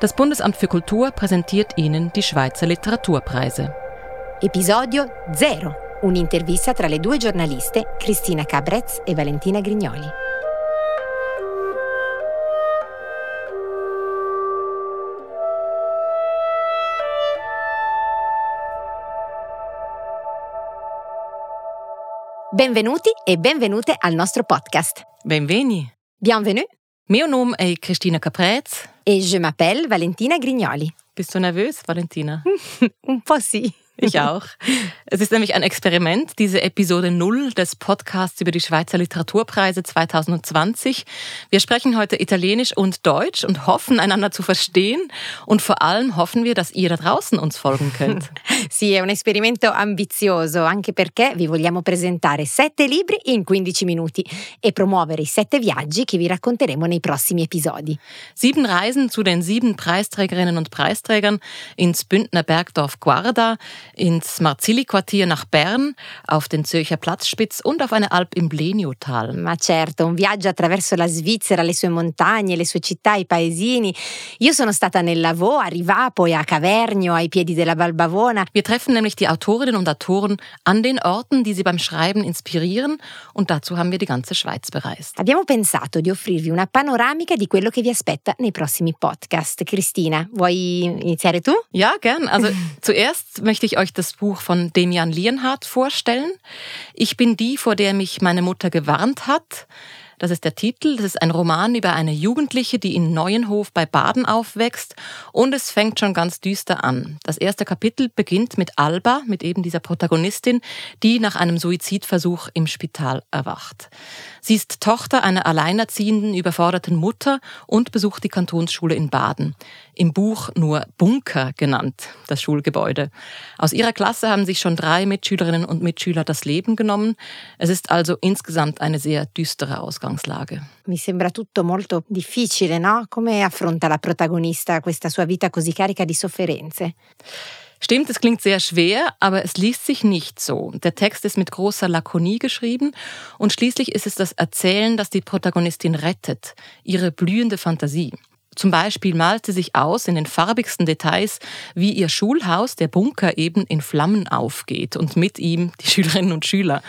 Das Bundesamt für Kultur präsentiert Ihnen die Schweizer Literaturpreise. Episodio 0. Un'intervista tra le due giornaliste Cristina Cabrez e Valentina Grignoli. Benvenuti e benvenute al nostro podcast. Benveni. Bienvenue. Mio nome è Cristina Caprez. Et je m'appelle Valentina Grignoli. Bist du nervös, Valentina? Un po' sì. Ich auch. Es ist nämlich ein Experiment, diese Episode 0 des Podcasts über die Schweizer Literaturpreise 2020. Wir sprechen heute Italienisch und Deutsch und hoffen, einander zu verstehen. Und vor allem hoffen wir, dass ihr da draußen uns folgen könnt. sì, è un esperimento ambizioso, anche perché vi vogliamo presentare sette libri in 15 minuti e promuovere i sette viaggi che vi racconteremo nei prossimi episodi. Sieben Reisen zu den sieben Preisträgerinnen und Preisträgern ins Bündner Bergdorf Guarda, ins Marzilli-Quartier nach Bern, auf den Zürcher Platzspitz und auf eine Alp im Bleniotal. Ma certo, un viaggio attraverso la Svizzera, le sue montagne, le sue città, i paesini. Io sono stata nel Lavò, a Rivapo e a Cavernio, ai piedi della Balbavona. Wir treffen nämlich die Autorinnen und Autoren an den Orten, die sie beim Schreiben inspirieren und dazu haben wir die ganze Schweiz bereist. Abbiamo pensato di offrirvi una panoramica di quello che vi aspetta nei prossimi podcast. Cristina, vuoi iniziare tu? Ja, gern. Also zuerst möchte ich euch das Buch von Demian Lienhardt vorstellen. Ich bin die, vor der mich meine Mutter gewarnt hat. Das ist der Titel. Das ist ein Roman über eine Jugendliche, die in Neuenhof bei Baden aufwächst. Und es fängt schon ganz düster an. Das erste Kapitel beginnt mit Alba, mit eben dieser Protagonistin, die nach einem Suizidversuch im Spital erwacht. Sie ist Tochter einer alleinerziehenden, überforderten Mutter und besucht die Kantonsschule in Baden. Im Buch nur Bunker genannt, das Schulgebäude. Aus ihrer Klasse haben sich schon drei Mitschülerinnen und Mitschüler das Leben genommen. Es ist also insgesamt eine sehr düstere Ausgangslage. Mi sembra tutto molto difficile, no? Come affronta la protagonista questa sua vita così carica di sofferenze? Stimmt, es klingt sehr schwer, aber es liest sich nicht so. Der Text ist mit großer Lakonie geschrieben und schließlich ist es das Erzählen, das die Protagonistin rettet, ihre blühende Fantasie. Zum Beispiel malt sie sich aus in den farbigsten Details, wie ihr Schulhaus, der Bunker, eben in Flammen aufgeht und mit ihm die Schülerinnen und Schüler.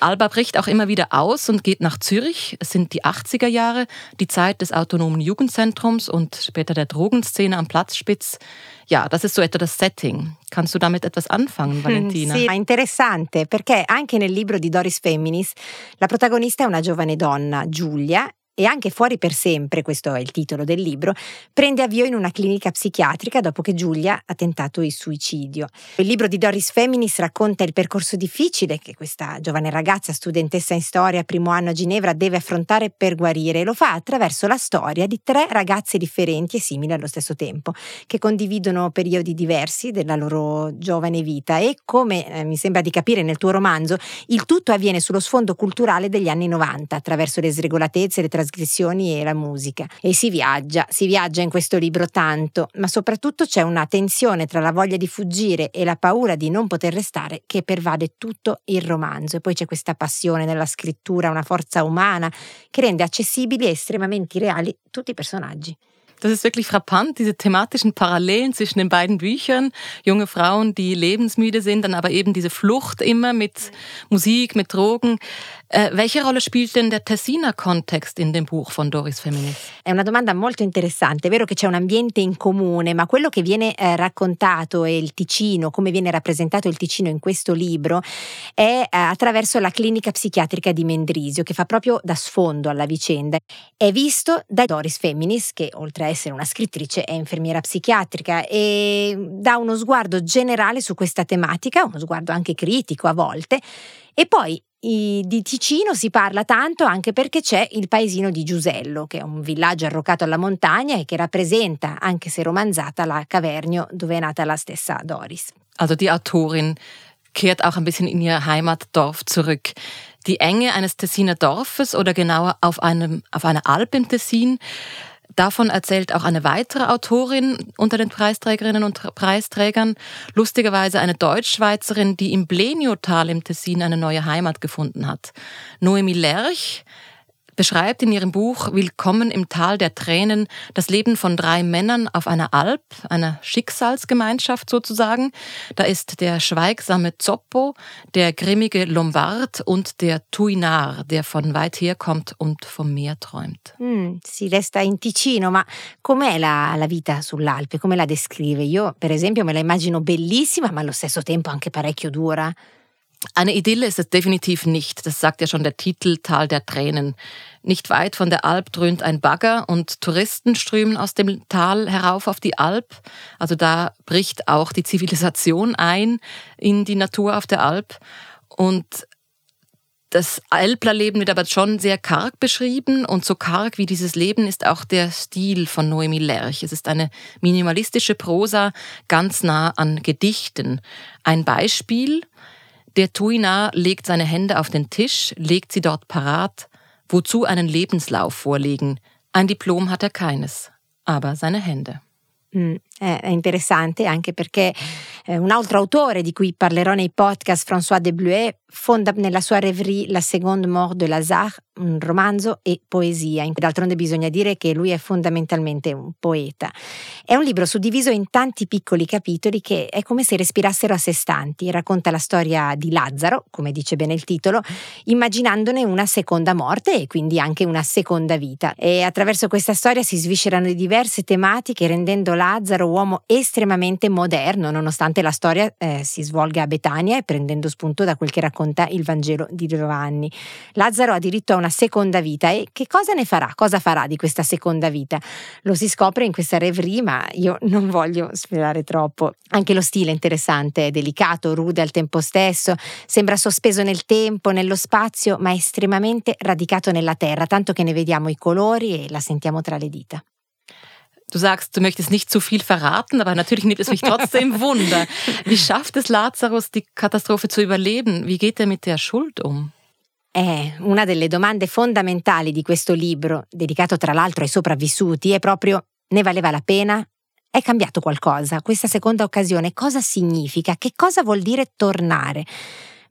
Alba bricht auch immer wieder aus und geht nach Zürich. Es sind die 80er Jahre, die Zeit des autonomen Jugendzentrums und später der Drogenszene am Platzspitz. Ja, das ist so etwa das Setting. Kannst du damit etwas anfangen, Valentina? Sì, interessante perché anche nel libro di Doris Femminis la protagonista è una giovane donna, Giulia, e anche Fuori per sempre, questo è il titolo del libro, prende avvio in una clinica psichiatrica dopo che Giulia ha tentato il suicidio. Il libro di Doris Feminis racconta il percorso difficile che questa giovane ragazza, studentessa in storia, primo anno a Ginevra, deve affrontare per guarire e lo fa attraverso la storia di tre ragazze differenti e simili allo stesso tempo, che condividono periodi diversi della loro giovane vita e, come eh, mi sembra di capire nel tuo romanzo, il tutto avviene sullo sfondo culturale degli anni 90, attraverso le sregolatezze, le trasgressioni e la musica. E si viaggia, si viaggia in questo libro tanto, ma soprattutto c'è una tensione tra la voglia di fuggire e la paura di non poter restare che pervade tutto il romanzo. E poi c'è questa passione nella scrittura, una forza umana che rende accessibili e estremamente reali tutti i personaggi. Das ist wirklich frappant, diese thematischen Parallelen zwischen den beiden Büchern. Junge Frauen, die lebensmüde sind, dann aber eben diese Flucht immer mit Musik, mit Drogen. Äh, welche Rolle spielt denn der Tessiner Kontext in dem Buch von Doris Feminis? È una domanda molto interessante. È vero che c'è un ambiente in comune, ma quello che viene eh, raccontato e il Ticino, come viene rappresentato il Ticino in questo libro, è eh, attraverso la clinica psichiatrica di Mendrisio, che fa proprio da sfondo alla vicenda. È visto da Doris Feminis, che oltre a essere una scrittrice è infermiera psichiatrica e dà uno sguardo generale su questa tematica, uno sguardo anche critico a volte, e poi di Ticino si parla tanto anche perché c'è il paesino di Giusello, che è un villaggio arroccato alla montagna e che rappresenta, anche se romanzata, la Cavernio dove è nata la stessa Doris. Also die Autorin kehrt auch ein bisschen in ihr Heimatdorf zurück. Die Enge eines Tessiner Dorfes oder genauer auf, einem, auf einer Alp im Tessin Davon erzählt auch eine weitere Autorin unter den Preisträgerinnen und Preisträgern, lustigerweise eine Deutschschweizerin, die im Bleniotal im Tessin eine neue Heimat gefunden hat. Noemi Lerch, beschreibt in ihrem Buch Willkommen im Tal der Tränen das Leben von drei Männern auf einer Alp, einer Schicksalsgemeinschaft sozusagen. Da ist der schweigsame Zoppo, der grimmige Lombard und der Tuinar, der von weit her kommt und vom Meer träumt. Mm, si resta in Ticino, ma com'è la, la vita sull'Alpe? Come la descrive? Io, per esempio, me la immagino bellissima, ma allo stesso tempo anche parecchio dura. Eine Idylle ist es definitiv nicht, das sagt ja schon der Titel Tal der Tränen. Nicht weit von der Alp dröhnt ein Bagger und Touristen strömen aus dem Tal herauf auf die Alp. Also da bricht auch die Zivilisation ein in die Natur auf der Alp. Und das Alplerleben wird aber schon sehr karg beschrieben und so karg wie dieses Leben ist auch der Stil von Noemi Lerch. Es ist eine minimalistische Prosa ganz nah an Gedichten. Ein Beispiel, der Tuina legt seine Hände auf den Tisch, legt sie dort parat, wozu einen Lebenslauf vorlegen. Ein Diplom hat er keines, aber seine Hände. È interessante anche perché eh, un altro autore di cui parlerò nei podcast, François de Bleuet, fonda nella sua rêverie La Seconde Mort de Lazare, un romanzo e poesia. D'altronde bisogna dire che lui è fondamentalmente un poeta. È un libro suddiviso in tanti piccoli capitoli che è come se respirassero a sé stanti. Racconta la storia di Lazzaro, come dice bene il titolo, immaginandone una seconda morte e quindi anche una seconda vita. E attraverso questa storia si sviscerano diverse tematiche rendendo Lazzaro uomo estremamente moderno, nonostante la storia eh, si svolga a Betania e prendendo spunto da quel che racconta il Vangelo di Giovanni. Lazzaro ha diritto a una seconda vita e che cosa ne farà? Cosa farà di questa seconda vita? Lo si scopre in questa rêverie, ma io non voglio svelare troppo. Anche lo stile è interessante, è delicato, rude al tempo stesso, sembra sospeso nel tempo, nello spazio, ma estremamente radicato nella terra, tanto che ne vediamo i colori e la sentiamo tra le dita. Du sagst, du möchtest nicht zu viel verraten, aber natürlich nimmt es mich trotzdem Wunder. Wie schafft es Lazarus, die Katastrophe zu überleben? Wie geht er mit der Schuld um? Eh, una delle domande fondamentali di questo libro, dedicato tra l'altro ai sopravvissuti, è proprio ne valeva la pena? È cambiato qualcosa? Questa seconda occasione cosa significa? Che cosa vuol dire tornare?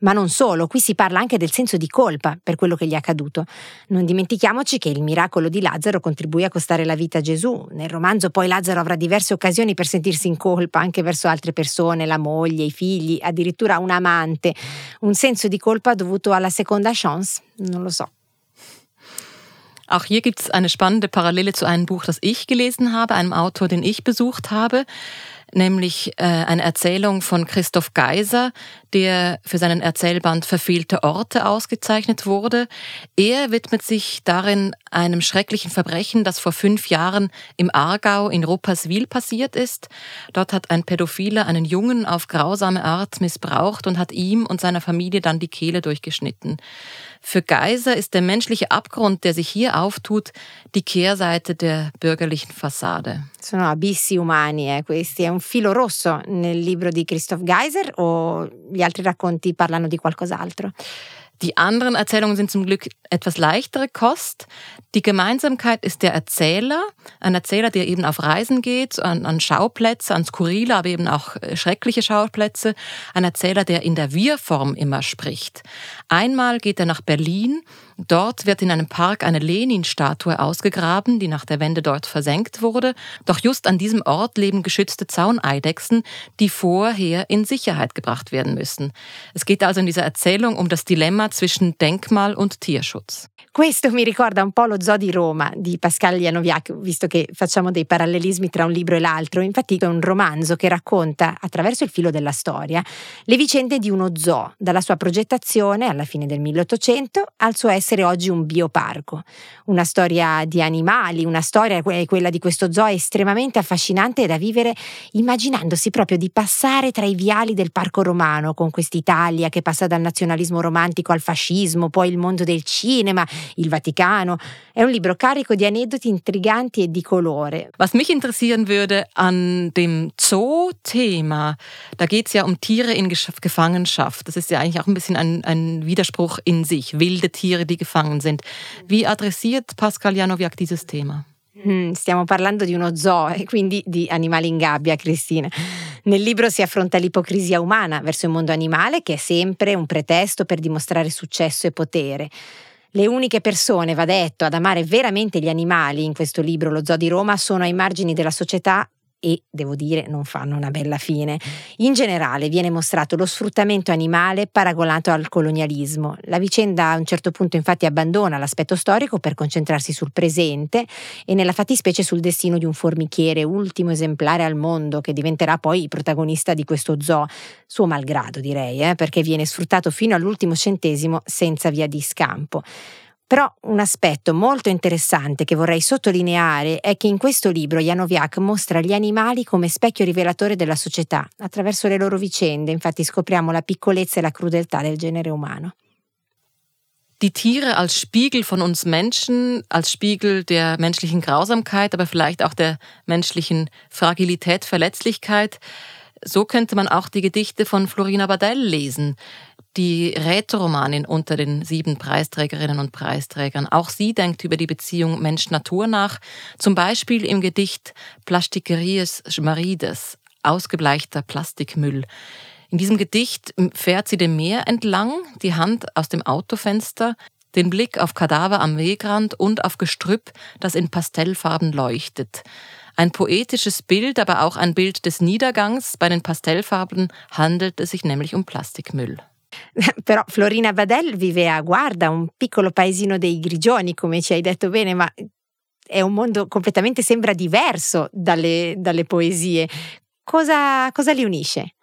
Ma non solo, qui si parla anche del senso di colpa per quello che gli è accaduto. Non dimentichiamoci che il miracolo di Lazzaro contribuì a costare la vita a Gesù. Nel romanzo poi Lazzaro avrà diverse occasioni per sentirsi in colpa anche verso altre persone, la moglie, i figli, addirittura un amante. Un senso di colpa dovuto alla seconda chance? Non lo so. Auch hier gibt es eine spannende Parallele zu einem Buch, das ich gelesen habe, einem Autor, den ich besucht habe nämlich äh, eine Erzählung von Christoph Geiser, der für seinen Erzählband Verfehlte Orte ausgezeichnet wurde. Er widmet sich darin einem schrecklichen Verbrechen, das vor fünf Jahren im Aargau in Rupperswil passiert ist. Dort hat ein Pädophiler einen Jungen auf grausame Art missbraucht und hat ihm und seiner Familie dann die Kehle durchgeschnitten. Für Geiser ist der menschliche Abgrund, der sich hier auftut, die Kehrseite der bürgerlichen Fassade. Sono abissi umani, eh, questi. È un filo rosso nel libro di Christoph Geiser o gli altri racconti parlano di qualcos'altro? Die anderen Erzählungen sind zum Glück etwas leichtere Kost. Die Gemeinsamkeit ist der Erzähler, ein Erzähler, der eben auf Reisen geht, an, an Schauplätze, an skurrile, aber eben auch äh, schreckliche Schauplätze. Ein Erzähler, der in der Wir-Form immer spricht. Einmal geht er nach Berlin Dort wird in einem Park eine Lenin-Statue ausgegraben, die nach der Wende dort versenkt wurde. Doch just an diesem Ort leben geschützte Zauneidechsen, die vorher in Sicherheit gebracht werden müssen. Es geht also in dieser Erzählung um das Dilemma zwischen Denkmal und Tierschutz. Questo mi ricorda un po' lo Zoo di Roma di Pascal Janoviak, visto che facciamo dei parallelismi tra un libro e l'altro. Infatti è un romanzo che racconta, attraverso il filo della storia, le vicende di uno zoo, dalla sua progettazione alla fine del 1800 al suo essere essere oggi un bioparco. Una storia di animali, una storia, quella di questo zoo, estremamente affascinante da vivere immaginandosi proprio di passare tra i viali del parco romano con quest'Italia che passa dal nazionalismo romantico al fascismo, poi il mondo del cinema, il Vaticano. È un libro carico di aneddoti intriganti e di colore. Was mich interessieren würde an dem Zoo-Thema, da geht es ja um Tiere in Gefangenschaft. Das ist ja eigentlich auch ein bisschen ein, ein Widerspruch in sich. Wilde Tiere, die gefangen sind. Wie adressiert Pascal Janowiak dieses Thema? Mm, stiamo parlando di uno zoo e quindi di animali in gabbia, Cristina. Nel libro si affronta l'ipocrisia umana verso il mondo animale, che è sempre un pretesto per dimostrare successo e potere. Le uniche persone, va detto, ad amare veramente gli animali in questo libro, Lo Zoo di Roma, sono ai margini della società e, devo dire, non fanno una bella fine. In generale viene mostrato lo sfruttamento animale paragonato al colonialismo. La vicenda a un certo punto infatti abbandona l'aspetto storico per concentrarsi sul presente e nella fattispecie sul destino di un formichiere, ultimo esemplare al mondo, che diventerà poi protagonista di questo zoo, suo malgrado direi, eh, perché viene sfruttato fino all'ultimo centesimo senza via di scampo. Però un aspetto molto interessante che vorrei sottolineare è che in questo libro Janoviak mostra gli animali come specchio rivelatore della società. Attraverso le loro vicende, infatti, scopriamo la piccolezza e la crudeltà del genere umano. Die Tiere als Spiegel von uns Menschen, als Spiegel der menschlichen Grausamkeit, aber vielleicht auch der menschlichen Fragilität, Verletzlichkeit. So könnte man auch die Gedichte von Florina Badell lesen die Rätoromanin unter den sieben Preisträgerinnen und Preisträgern. Auch sie denkt über die Beziehung Mensch-Natur nach, zum Beispiel im Gedicht Plastikeries Schmarides, ausgebleichter Plastikmüll. In diesem Gedicht fährt sie dem Meer entlang, die Hand aus dem Autofenster, den Blick auf Kadaver am Wegrand und auf Gestrüpp, das in Pastellfarben leuchtet. Ein poetisches Bild, aber auch ein Bild des Niedergangs. Bei den Pastellfarben handelt es sich nämlich um Plastikmüll. Però Florina Badel vive a Guarda, un piccolo paesino dei Grigioni, come ci hai detto bene, ma è un mondo completamente sembra diverso dalle, dalle poesie. Cosa, cosa li unisce?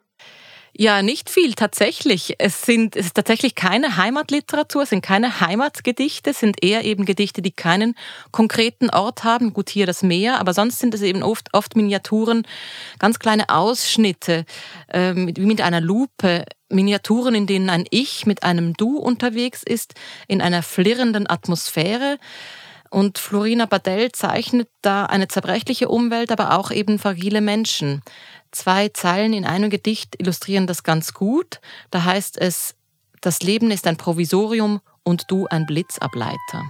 Ja, nicht viel tatsächlich. Es, sind, es ist tatsächlich keine Heimatliteratur, es sind keine Heimatgedichte, es sind eher eben Gedichte, die keinen konkreten Ort haben. Gut, hier das Meer, aber sonst sind es eben oft, oft Miniaturen, ganz kleine Ausschnitte, äh, wie mit einer Lupe. Miniaturen, in denen ein Ich mit einem Du unterwegs ist, in einer flirrenden Atmosphäre. Und Florina Badell zeichnet da eine zerbrechliche Umwelt, aber auch eben fragile Menschen. Zwei Zeilen in einem Gedicht illustrieren das ganz gut. Da heißt es, das Leben ist ein Provisorium und du ein Blitzableiter.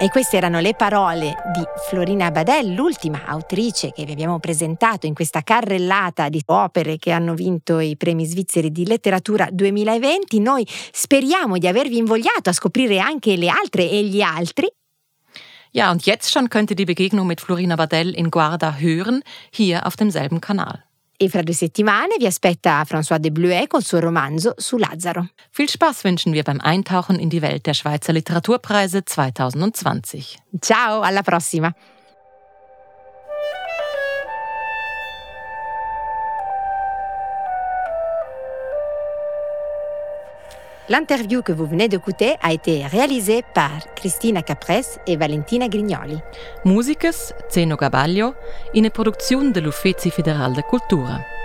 E queste erano le parole di Florina Badel, l'ultima autrice che vi abbiamo presentato in questa carrellata di opere che hanno vinto i premi svizzeri di letteratura 2020. Noi speriamo di avervi invogliato a scoprire anche le altre e gli altri. Ja, und jetzt schon könnt ihr die Begegnung mit Florina Badel in Guarda hören, hier auf demselben Kanal. E fra due settimane vi aspetta François de Bleuet col suo romanzo su Lazzaro. Viel Spaß wünschen wir beim Eintauchen in die Welt der Schweizer Literaturpreise 2020. Ciao, alla prossima! L'interview que vous venez d'écouter a été réalisée par Cristina Caprès et Valentina Grignoli. Musiques Zeno Gabaglio in produzione dell'Uffizio Federale de Cultura.